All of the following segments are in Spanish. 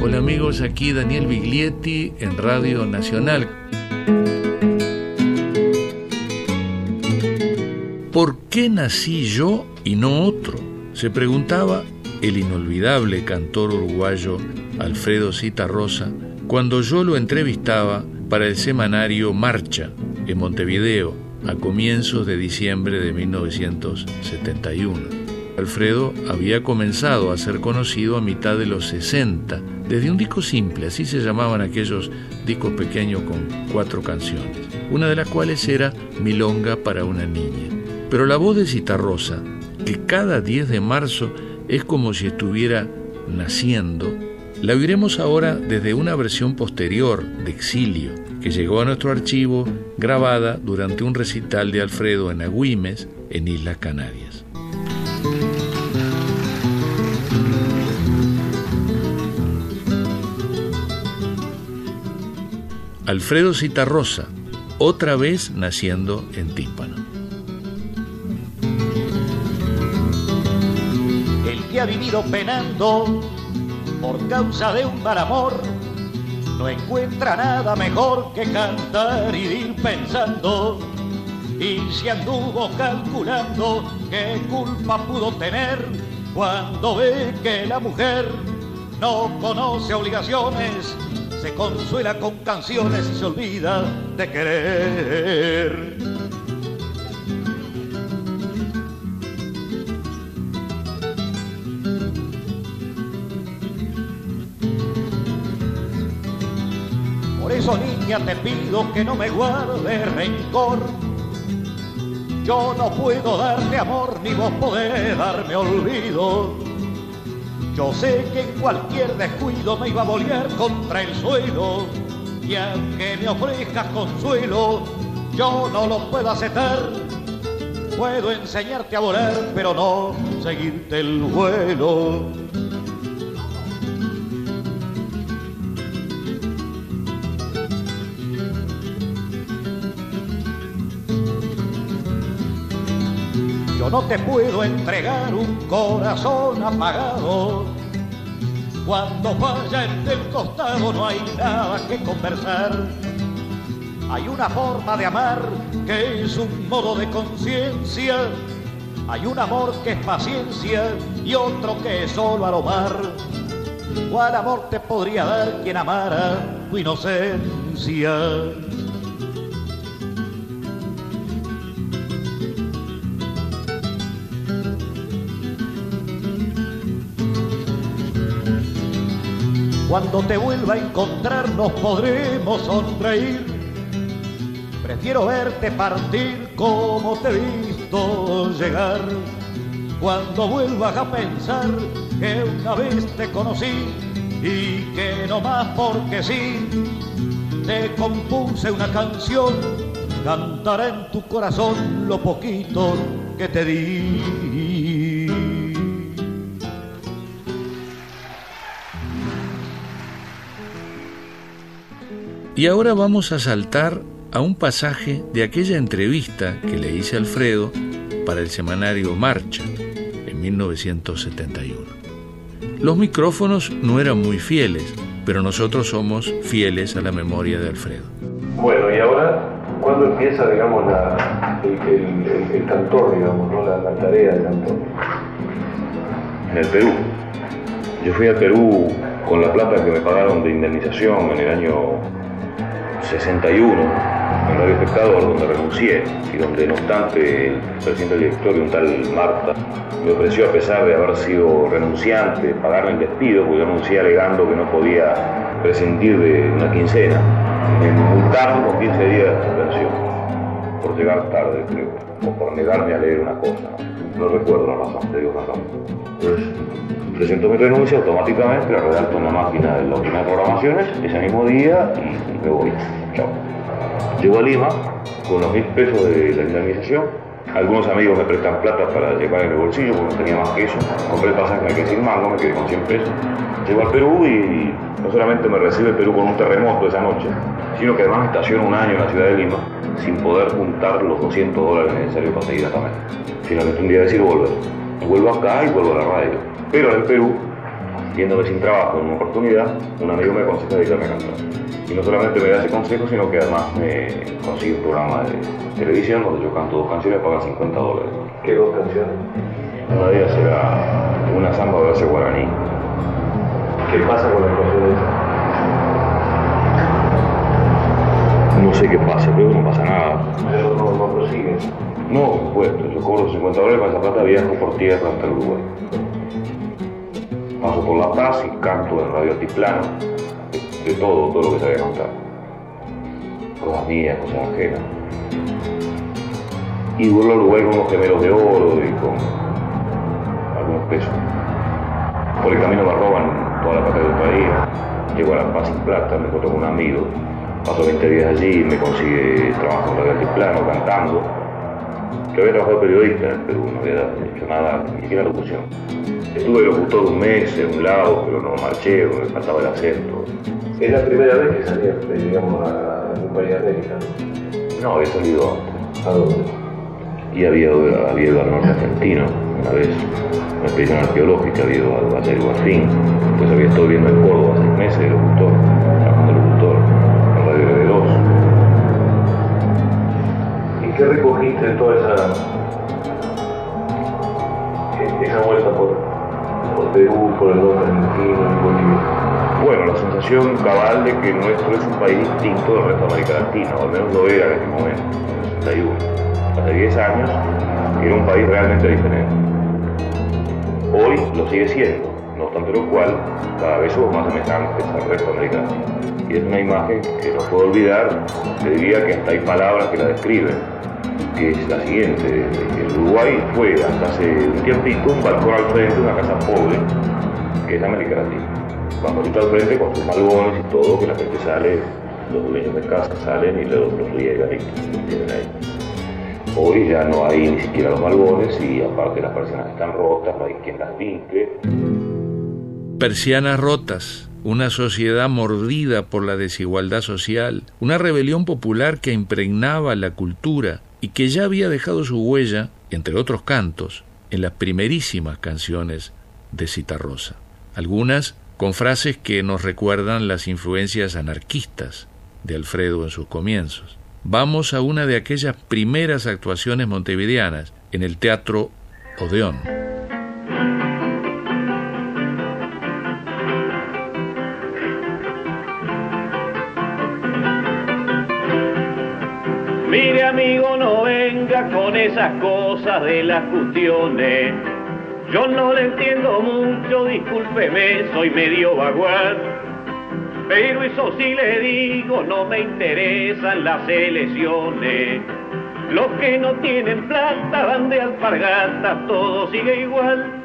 Hola amigos, aquí Daniel Biglietti en Radio Nacional. ¿Por qué nací yo y no otro? Se preguntaba el inolvidable cantor uruguayo Alfredo Rosa cuando yo lo entrevistaba para el semanario Marcha en Montevideo a comienzos de diciembre de 1971. Alfredo había comenzado a ser conocido a mitad de los 60, desde un disco simple, así se llamaban aquellos discos pequeños con cuatro canciones, una de las cuales era Milonga para una niña. Pero la voz de Citarrosa, que cada 10 de marzo es como si estuviera naciendo, la oiremos ahora desde una versión posterior de Exilio, que llegó a nuestro archivo grabada durante un recital de Alfredo en Agüimes, en Islas Canarias. Alfredo Citarrosa, otra vez naciendo en Tímpano. El que ha vivido penando por causa de un mal amor, no encuentra nada mejor que cantar y ir pensando. Y si anduvo calculando qué culpa pudo tener cuando ve que la mujer no conoce obligaciones, se consuela con canciones y se olvida de querer. niña te pido que no me guarde rencor. Yo no puedo darte amor ni vos podés darme olvido. Yo sé que cualquier descuido me iba a volver contra el suelo. Y aunque me ofrezcas consuelo, yo no lo puedo aceptar. Puedo enseñarte a volar, pero no seguirte el vuelo. No te puedo entregar un corazón apagado. Cuando vaya en el costado no hay nada que conversar. Hay una forma de amar que es un modo de conciencia. Hay un amor que es paciencia y otro que es solo aromar. ¿Cuál amor te podría dar quien amara tu inocencia? Cuando te vuelva a encontrar nos podremos sonreír. Prefiero verte partir como te he visto llegar. Cuando vuelvas a pensar que una vez te conocí y que no más porque sí, te compuse una canción, cantará en tu corazón lo poquito que te di. Y ahora vamos a saltar a un pasaje de aquella entrevista que le hice a Alfredo para el semanario Marcha en 1971. Los micrófonos no eran muy fieles, pero nosotros somos fieles a la memoria de Alfredo. Bueno, y ahora, ¿cuándo empieza, digamos, el, cantor, digamos, ¿no? la, la tarea del cantor? En el Perú. Yo fui al Perú con la plata que me pagaron de indemnización en el año 61 en Radio Espectador, donde renuncié y donde no obstante el presidente del directorio, un tal Marta, me ofreció a pesar de haber sido renunciante, pagarme el despido, porque yo renuncié alegando que no podía prescindir de una quincena, me multaron con 15 días de suspensión por llegar tarde, creo, o por negarme a leer una cosa, no, recuerdo la razón, te digo razón. Entonces, presento mi renuncia automáticamente, la redacto en la máquina de la oficina de programaciones ese mismo día y me voy. Chao. Llego a Lima con los mil pesos de la indemnización. Algunos amigos me prestan plata para llevar en el bolsillo porque no tenía más que eso. Compré el pasaje, me quedé sin mango, me quedé con 100 pesos. Llego al Perú y no solamente me recibe el Perú con un terremoto esa noche, sino que además estaciono un año en la ciudad de Lima sin poder juntar los 200 dólares necesarios para seguir acá. Finalmente un día decido volver. Vuelvo acá y vuelvo a la radio. Pero en Perú viéndome sin trabajo en una oportunidad, un amigo me aconseja dedicarme a cantar. Y no solamente me da ese consejo, sino que además me consigue un programa de televisión donde yo canto dos canciones y pagan 50 dólares. ¿Qué dos canciones? Una de ellas será una samba de ese guaraní. ¿Qué pasa con la canción esa? No sé qué pasa, creo que no pasa nada. No, pues yo cobro 50 dólares con esa plata viajo por tierra hasta el Uruguay. Paso por La Paz y canto en Radio Altiplano, de, de todo, todo lo que sabía cantar. Cosas mías, cosas ajenas. Y vuelvo al Uruguay con unos gemelos de oro y con algunos pesos. Por el camino me roban toda la plata del país. Llego a La Paz sin plata, me encuentro con un amigo. Paso 20 días allí, me consigue trabajo en Radio Altiplano cantando. Yo había trabajado de periodista en Perú, no había hecho nada, ni siquiera locución. Estuve locutor un mes en un lado, pero no marché, me faltaba el acento. Es la primera vez que salía, digamos, a un país de América. No, había salido antes. ¿A dónde? Y había, había ido al norte argentino, una vez, una expedición arqueológica, había ido al Valle del Guafín. Después había estado viviendo en Córdoba seis meses de locutor, Sensación cabal de que nuestro es un país distinto del resto de América Latina, o al menos lo era en este momento, en el 61. Hace 10 años era un país realmente diferente. Hoy lo sigue siendo, no obstante lo cual, cada vez somos más semejantes al resto de América Latina. Y es una imagen que no puedo olvidar, te diría que hasta hay palabras que la describen, que es la siguiente. El Uruguay fue hasta hace un tiempito un balcón al frente de una casa pobre, que es América Latina. Balconcito al frente con sus malbones y todo, que la gente sale, los dueños de casa salen y los, los riegan y tienen ahí. Hoy ya no hay ni siquiera los malbones y aparte las persianas están rotas, no hay quien las limpie. Persianas rotas, una sociedad mordida por la desigualdad social, una rebelión popular que impregnaba la cultura y que ya había dejado su huella, entre otros cantos, en las primerísimas canciones de Citarrosa. Algunas con frases que nos recuerdan las influencias anarquistas de Alfredo en sus comienzos. Vamos a una de aquellas primeras actuaciones montevideanas en el Teatro Odeón. Mire amigo, no venga con esas cosas de las cuestiones. Yo no le entiendo mucho, discúlpeme, soy medio vaguar. Pero eso sí le digo, no me interesan las elecciones. Los que no tienen plata van de alpargatas, todo sigue igual.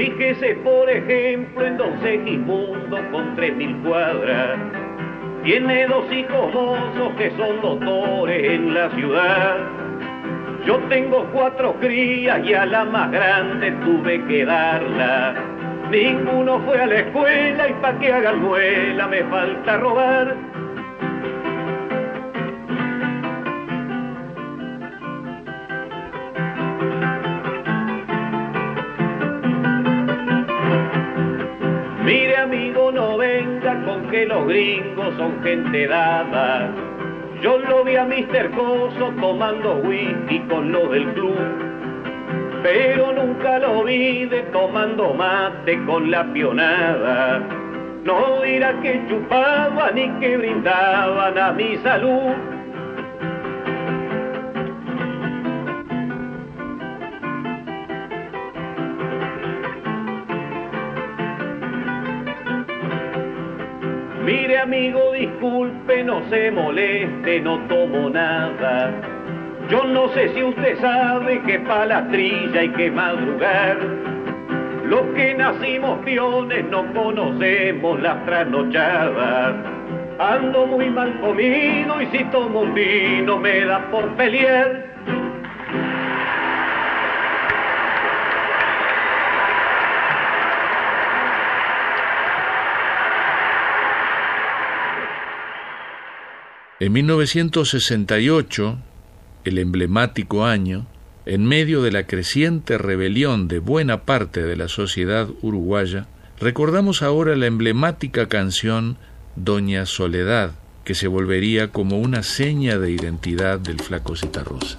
Fíjese por ejemplo en Don Segismundo con tres mil cuadras. Tiene dos hijos mozos que son doctores en la ciudad. Yo tengo cuatro crías y a la más grande tuve que darla. Ninguno fue a la escuela y pa' que hagan muela me falta robar. Que los gringos son gente dada. Yo lo vi a Mr. Coso tomando whisky con lo del club. Pero nunca lo vi tomando mate con la pionada. No dirá que chupaban ni que brindaban a mi salud. Amigo, disculpe, no se moleste, no tomo nada. Yo no sé si usted sabe que pa' la trilla hay que madrugar. Los que nacimos piones no conocemos las trasnochadas. Ando muy mal comido y si tomo un vino me da por pelear. En 1968, el emblemático año, en medio de la creciente rebelión de buena parte de la sociedad uruguaya, recordamos ahora la emblemática canción Doña Soledad, que se volvería como una seña de identidad del flaco Citarrosa.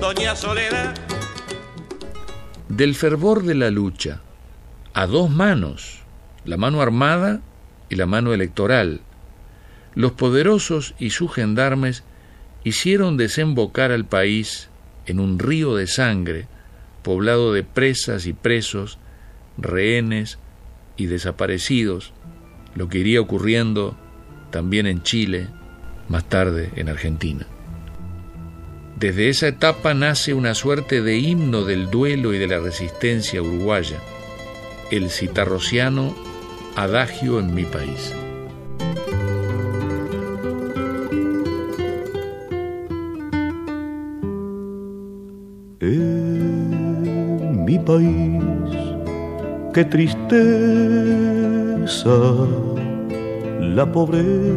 doña Soledad. Del fervor de la lucha, a dos manos, la mano armada y la mano electoral, los poderosos y sus gendarmes hicieron desembocar al país en un río de sangre, poblado de presas y presos, rehenes y desaparecidos, lo que iría ocurriendo también en Chile, más tarde en Argentina. Desde esa etapa nace una suerte de himno del duelo y de la resistencia uruguaya, el citarrociano Adagio en mi país. En mi país, qué tristeza la pobreza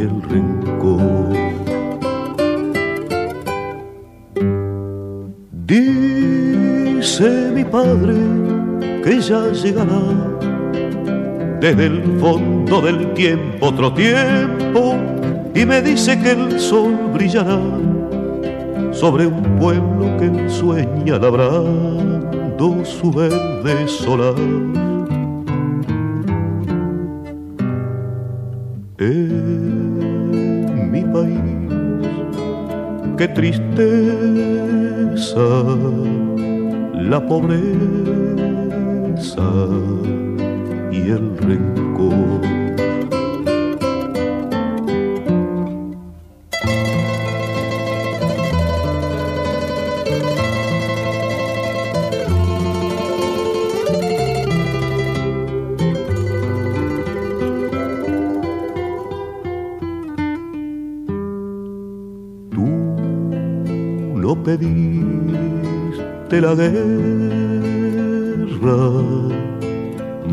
el rencor. Dice mi padre que ya llegará desde el fondo del tiempo otro tiempo y me dice que el sol brillará sobre un pueblo que sueña labrando su verde solar. Qué tristeza la pobreza y el rencor. Pediste la guerra,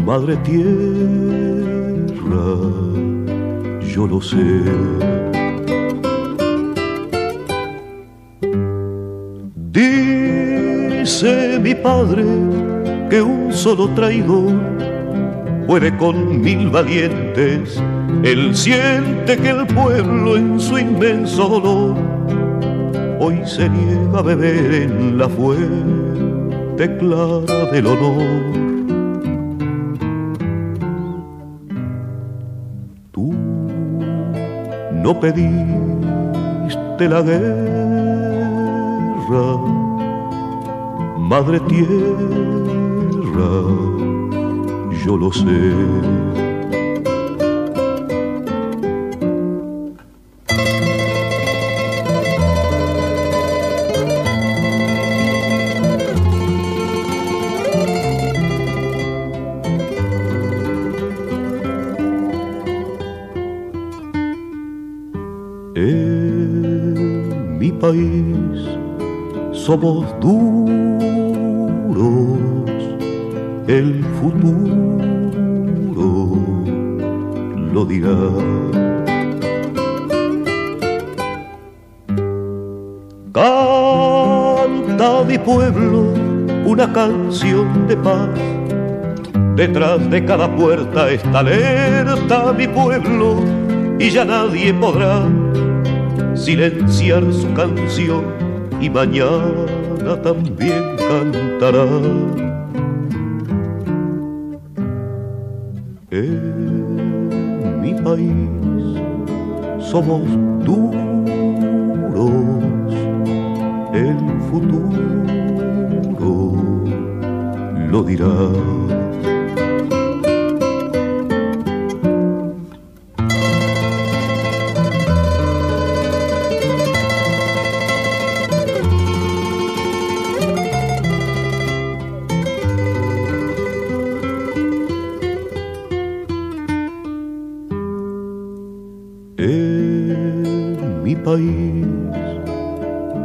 madre tierra, yo lo sé. Dice mi padre que un solo traidor puede con mil valientes. Él siente que el pueblo en su inmenso dolor hoy se niega a beber en la fuente clara del honor. Tú no pediste la guerra, madre tierra, yo lo sé somos duros, el futuro lo dirá. Canta mi pueblo una canción de paz. Detrás de cada puerta está alerta mi pueblo y ya nadie podrá silenciar su canción y mañana también cantará. En mi país somos duros, el futuro lo dirá.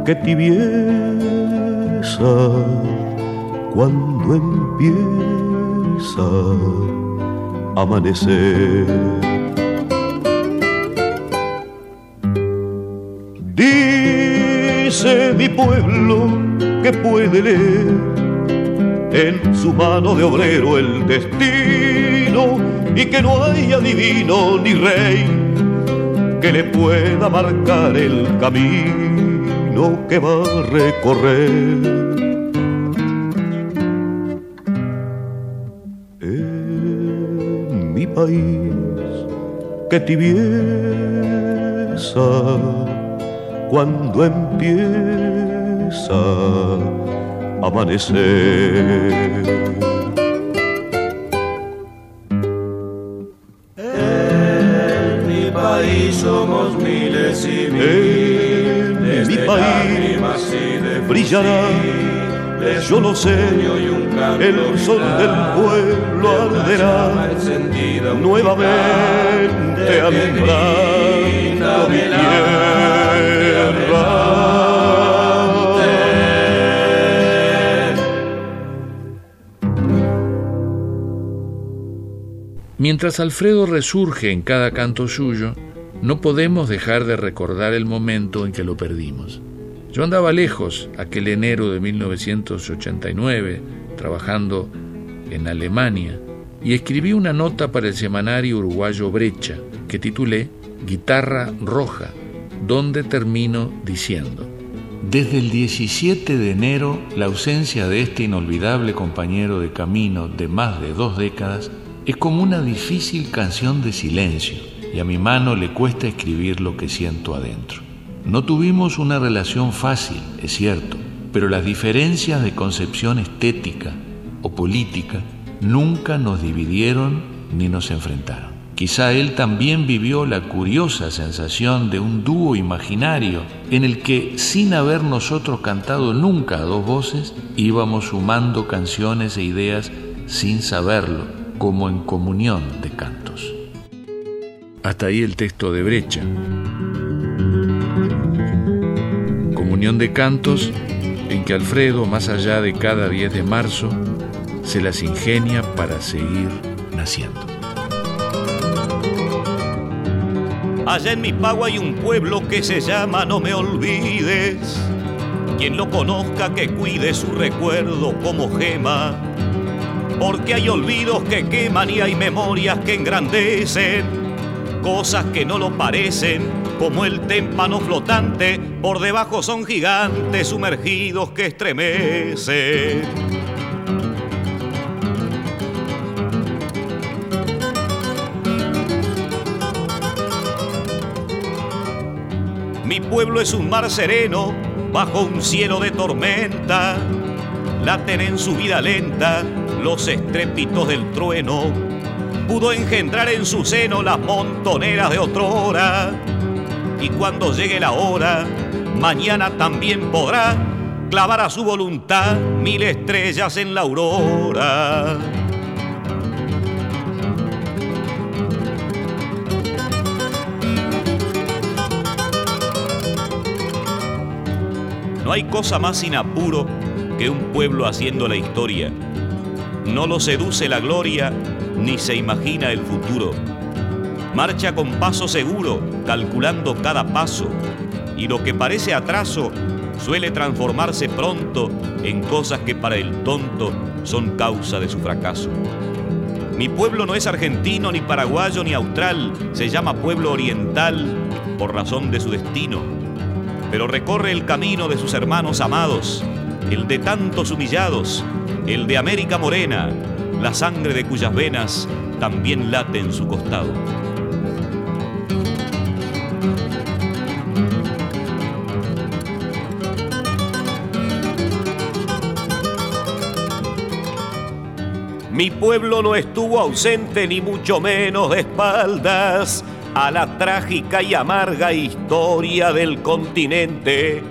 Qué tibieza cuando empieza a amanecer. Dice mi pueblo que puede leer en su mano de obrero el destino y que no hay adivino ni rey que le pueda marcar el camino que va a recorrer. En mi país, que tibieza cuando empieza a amanecer. Brillará, yo lo sé, el sol del pueblo arderá, nuevamente alumbrando mi tierra. Mientras Alfredo resurge en cada canto suyo, no podemos dejar de recordar el momento en que lo perdimos. Yo andaba lejos aquel enero de 1989, trabajando en Alemania, y escribí una nota para el semanario uruguayo Brecha, que titulé Guitarra Roja, donde termino diciendo, desde el 17 de enero, la ausencia de este inolvidable compañero de camino de más de dos décadas es como una difícil canción de silencio y a mi mano le cuesta escribir lo que siento adentro. No tuvimos una relación fácil, es cierto, pero las diferencias de concepción estética o política nunca nos dividieron ni nos enfrentaron. Quizá él también vivió la curiosa sensación de un dúo imaginario en el que, sin haber nosotros cantado nunca a dos voces, íbamos sumando canciones e ideas sin saberlo, como en comunión de cantos. Hasta ahí el texto de Brecha. De cantos en que Alfredo, más allá de cada 10 de marzo, se las ingenia para seguir naciendo. Allá en mi pago hay un pueblo que se llama No me olvides. Quien lo conozca que cuide su recuerdo como gema. Porque hay olvidos que queman y hay memorias que engrandecen. Cosas que no lo parecen, como el témpano flotante, por debajo son gigantes sumergidos que estremecen. Mi pueblo es un mar sereno bajo un cielo de tormenta. Laten en su vida lenta los estrépitos del trueno. Pudo engendrar en su seno las montoneras de otrora. Y cuando llegue la hora, mañana también podrá clavar a su voluntad mil estrellas en la aurora. No hay cosa más sin apuro que un pueblo haciendo la historia. No lo seduce la gloria ni se imagina el futuro. Marcha con paso seguro, calculando cada paso, y lo que parece atraso suele transformarse pronto en cosas que para el tonto son causa de su fracaso. Mi pueblo no es argentino, ni paraguayo, ni austral, se llama pueblo oriental por razón de su destino pero recorre el camino de sus hermanos amados, el de tantos humillados, el de América Morena, la sangre de cuyas venas también late en su costado. Mi pueblo no estuvo ausente ni mucho menos de espaldas a la trágica y amarga historia del continente.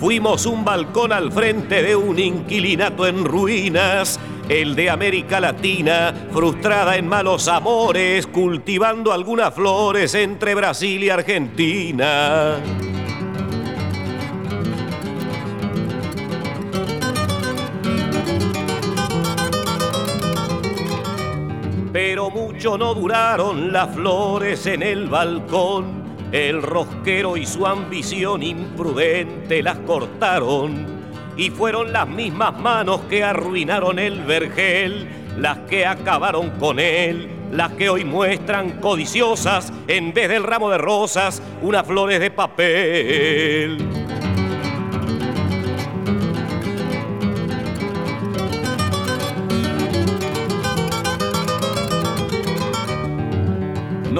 Fuimos un balcón al frente de un inquilinato en ruinas, el de América Latina, frustrada en malos amores, cultivando algunas flores entre Brasil y Argentina. Mucho no duraron las flores en el balcón. El rosquero y su ambición imprudente las cortaron y fueron las mismas manos que arruinaron el vergel, las que acabaron con él, las que hoy muestran codiciosas en vez del ramo de rosas unas flores de papel.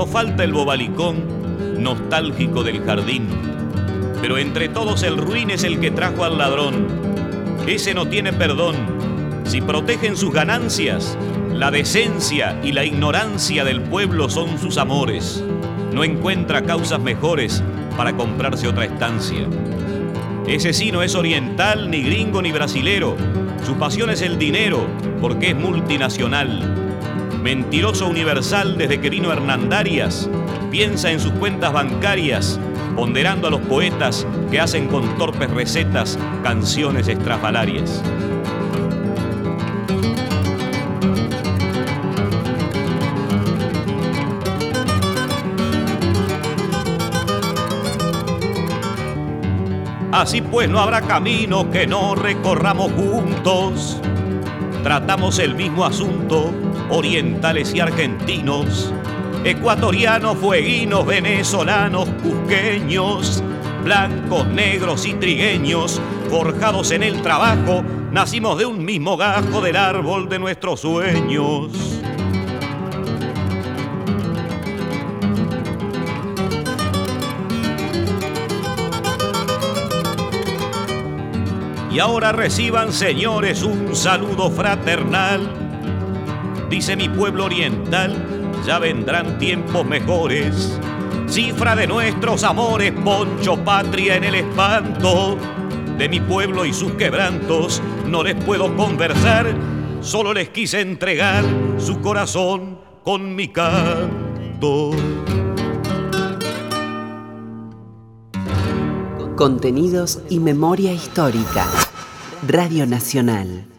Falta el bobalicón nostálgico del jardín, pero entre todos el ruin es el que trajo al ladrón. Ese no tiene perdón. Si protegen sus ganancias, la decencia y la ignorancia del pueblo son sus amores. No encuentra causas mejores para comprarse otra estancia. Ese sí no es oriental, ni gringo, ni brasilero. Su pasión es el dinero, porque es multinacional mentiroso universal desde que vino Hernandarias, piensa en sus cuentas bancarias, ponderando a los poetas que hacen con torpes recetas canciones estrafalarias. Así pues no habrá camino que no recorramos juntos. Tratamos el mismo asunto orientales y argentinos, ecuatorianos, fueguinos, venezolanos, cusqueños, blancos, negros y trigueños, forjados en el trabajo, nacimos de un mismo gajo del árbol de nuestros sueños. Y ahora reciban, señores, un saludo fraternal dice mi pueblo oriental, ya vendrán tiempos mejores. Cifra de nuestros amores, poncho patria en el espanto. De mi pueblo y sus quebrantos no les puedo conversar, solo les quise entregar su corazón con mi canto. Contenidos y memoria histórica. Radio Nacional.